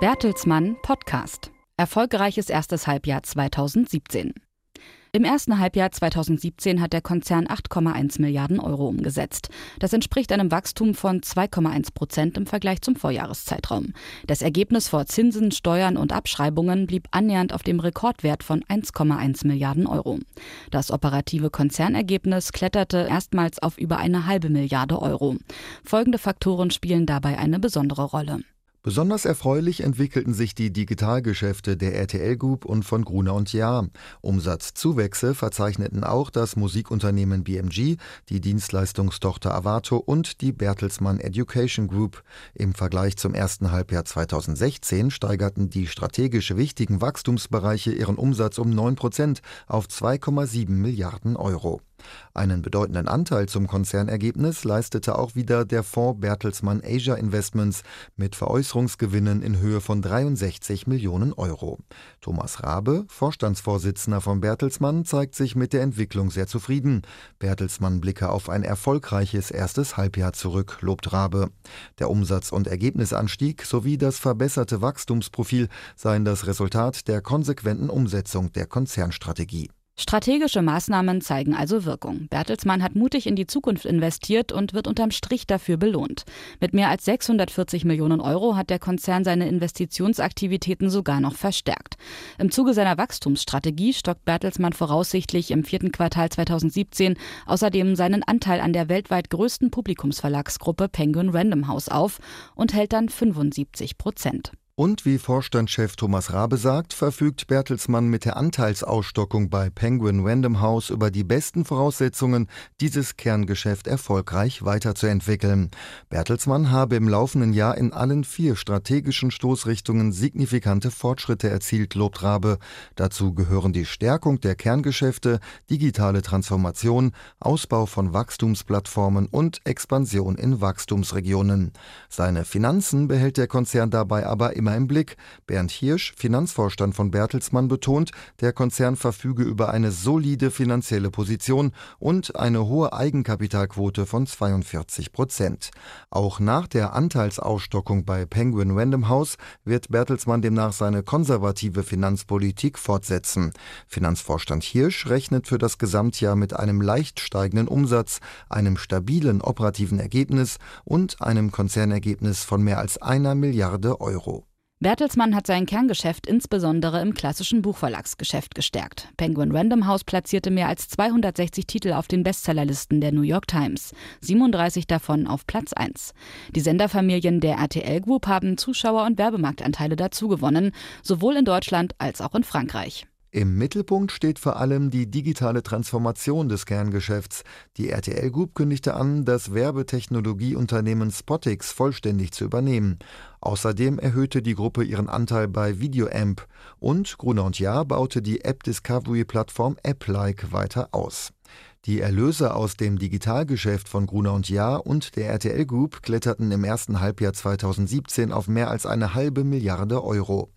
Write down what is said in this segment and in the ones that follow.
Bertelsmann Podcast. Erfolgreiches erstes Halbjahr 2017. Im ersten Halbjahr 2017 hat der Konzern 8,1 Milliarden Euro umgesetzt. Das entspricht einem Wachstum von 2,1 Prozent im Vergleich zum Vorjahreszeitraum. Das Ergebnis vor Zinsen, Steuern und Abschreibungen blieb annähernd auf dem Rekordwert von 1,1 Milliarden Euro. Das operative Konzernergebnis kletterte erstmals auf über eine halbe Milliarde Euro. Folgende Faktoren spielen dabei eine besondere Rolle. Besonders erfreulich entwickelten sich die Digitalgeschäfte der RTL Group und von Gruner und Jahr. Umsatzzuwächse verzeichneten auch das Musikunternehmen BMG, die Dienstleistungstochter Avato und die Bertelsmann Education Group. Im Vergleich zum ersten Halbjahr 2016 steigerten die strategisch wichtigen Wachstumsbereiche ihren Umsatz um 9 Prozent auf 2,7 Milliarden Euro. Einen bedeutenden Anteil zum Konzernergebnis leistete auch wieder der Fonds Bertelsmann Asia Investments mit Veräußerungsgewinnen in Höhe von 63 Millionen Euro. Thomas Rabe, Vorstandsvorsitzender von Bertelsmann, zeigt sich mit der Entwicklung sehr zufrieden. Bertelsmann blicke auf ein erfolgreiches erstes Halbjahr zurück, lobt Rabe. Der Umsatz- und Ergebnisanstieg sowie das verbesserte Wachstumsprofil seien das Resultat der konsequenten Umsetzung der Konzernstrategie. Strategische Maßnahmen zeigen also Wirkung. Bertelsmann hat mutig in die Zukunft investiert und wird unterm Strich dafür belohnt. Mit mehr als 640 Millionen Euro hat der Konzern seine Investitionsaktivitäten sogar noch verstärkt. Im Zuge seiner Wachstumsstrategie stockt Bertelsmann voraussichtlich im vierten Quartal 2017 außerdem seinen Anteil an der weltweit größten Publikumsverlagsgruppe Penguin Random House auf und hält dann 75 Prozent. Und wie Vorstandschef Thomas Rabe sagt, verfügt Bertelsmann mit der Anteilsausstockung bei Penguin Random House über die besten Voraussetzungen, dieses Kerngeschäft erfolgreich weiterzuentwickeln. Bertelsmann habe im laufenden Jahr in allen vier strategischen Stoßrichtungen signifikante Fortschritte erzielt, lobt Rabe. Dazu gehören die Stärkung der Kerngeschäfte, digitale Transformation, Ausbau von Wachstumsplattformen und Expansion in Wachstumsregionen. Seine Finanzen behält der Konzern dabei aber immer im Blick. Bernd Hirsch, Finanzvorstand von Bertelsmann, betont, der Konzern verfüge über eine solide finanzielle Position und eine hohe Eigenkapitalquote von 42 Prozent. Auch nach der Anteilsausstockung bei Penguin Random House wird Bertelsmann demnach seine konservative Finanzpolitik fortsetzen. Finanzvorstand Hirsch rechnet für das Gesamtjahr mit einem leicht steigenden Umsatz, einem stabilen operativen Ergebnis und einem Konzernergebnis von mehr als einer Milliarde Euro. Bertelsmann hat sein Kerngeschäft insbesondere im klassischen Buchverlagsgeschäft gestärkt. Penguin Random House platzierte mehr als 260 Titel auf den Bestsellerlisten der New York Times, 37 davon auf Platz 1. Die Senderfamilien der RTL Group haben Zuschauer- und Werbemarktanteile dazugewonnen, sowohl in Deutschland als auch in Frankreich. Im Mittelpunkt steht vor allem die digitale Transformation des Kerngeschäfts. Die RTL Group kündigte an, das Werbetechnologieunternehmen Spotix vollständig zu übernehmen. Außerdem erhöhte die Gruppe ihren Anteil bei VideoAmp und Gruner und Jahr baute die App-Discovery-Plattform AppLike weiter aus. Die Erlöse aus dem Digitalgeschäft von Gruner und Jahr und der RTL Group kletterten im ersten Halbjahr 2017 auf mehr als eine halbe Milliarde Euro.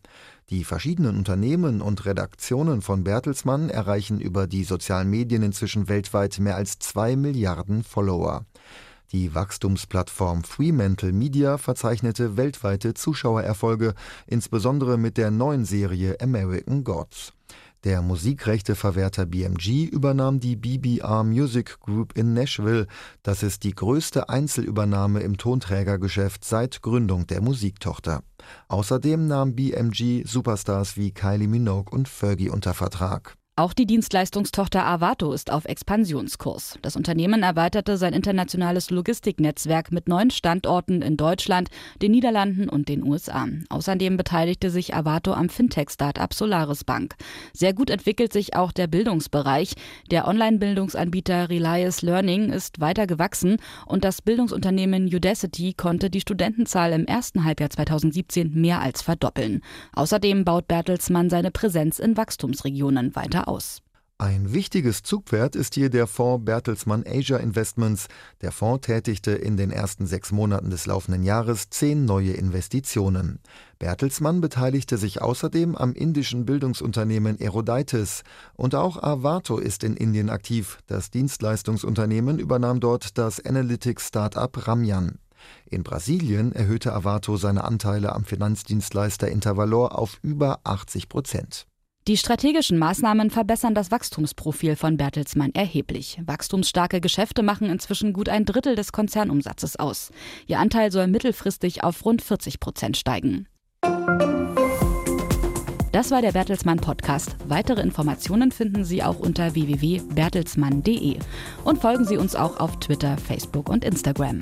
Die verschiedenen Unternehmen und Redaktionen von Bertelsmann erreichen über die sozialen Medien inzwischen weltweit mehr als zwei Milliarden Follower. Die Wachstumsplattform Fremantle Media verzeichnete weltweite Zuschauererfolge, insbesondere mit der neuen Serie American Gods. Der Musikrechteverwerter BMG übernahm die BBR Music Group in Nashville. Das ist die größte Einzelübernahme im Tonträgergeschäft seit Gründung der Musiktochter. Außerdem nahm BMG Superstars wie Kylie Minogue und Fergie unter Vertrag. Auch die Dienstleistungstochter Avato ist auf Expansionskurs. Das Unternehmen erweiterte sein internationales Logistiknetzwerk mit neun Standorten in Deutschland, den Niederlanden und den USA. Außerdem beteiligte sich Avato am Fintech-Startup Solaris Bank. Sehr gut entwickelt sich auch der Bildungsbereich. Der Online-Bildungsanbieter Relias Learning ist weiter gewachsen und das Bildungsunternehmen Udacity konnte die Studentenzahl im ersten Halbjahr 2017 mehr als verdoppeln. Außerdem baut Bertelsmann seine Präsenz in Wachstumsregionen weiter aus. Ein wichtiges Zugpferd ist hier der Fonds Bertelsmann Asia Investments. Der Fonds tätigte in den ersten sechs Monaten des laufenden Jahres zehn neue Investitionen. Bertelsmann beteiligte sich außerdem am indischen Bildungsunternehmen Eruditus. Und auch Avato ist in Indien aktiv. Das Dienstleistungsunternehmen übernahm dort das Analytics-Startup Ramyan. In Brasilien erhöhte Avato seine Anteile am Finanzdienstleister Intervalor auf über 80 Prozent. Die strategischen Maßnahmen verbessern das Wachstumsprofil von Bertelsmann erheblich. Wachstumsstarke Geschäfte machen inzwischen gut ein Drittel des Konzernumsatzes aus. Ihr Anteil soll mittelfristig auf rund 40 Prozent steigen. Das war der Bertelsmann Podcast. Weitere Informationen finden Sie auch unter www.bertelsmann.de und folgen Sie uns auch auf Twitter, Facebook und Instagram.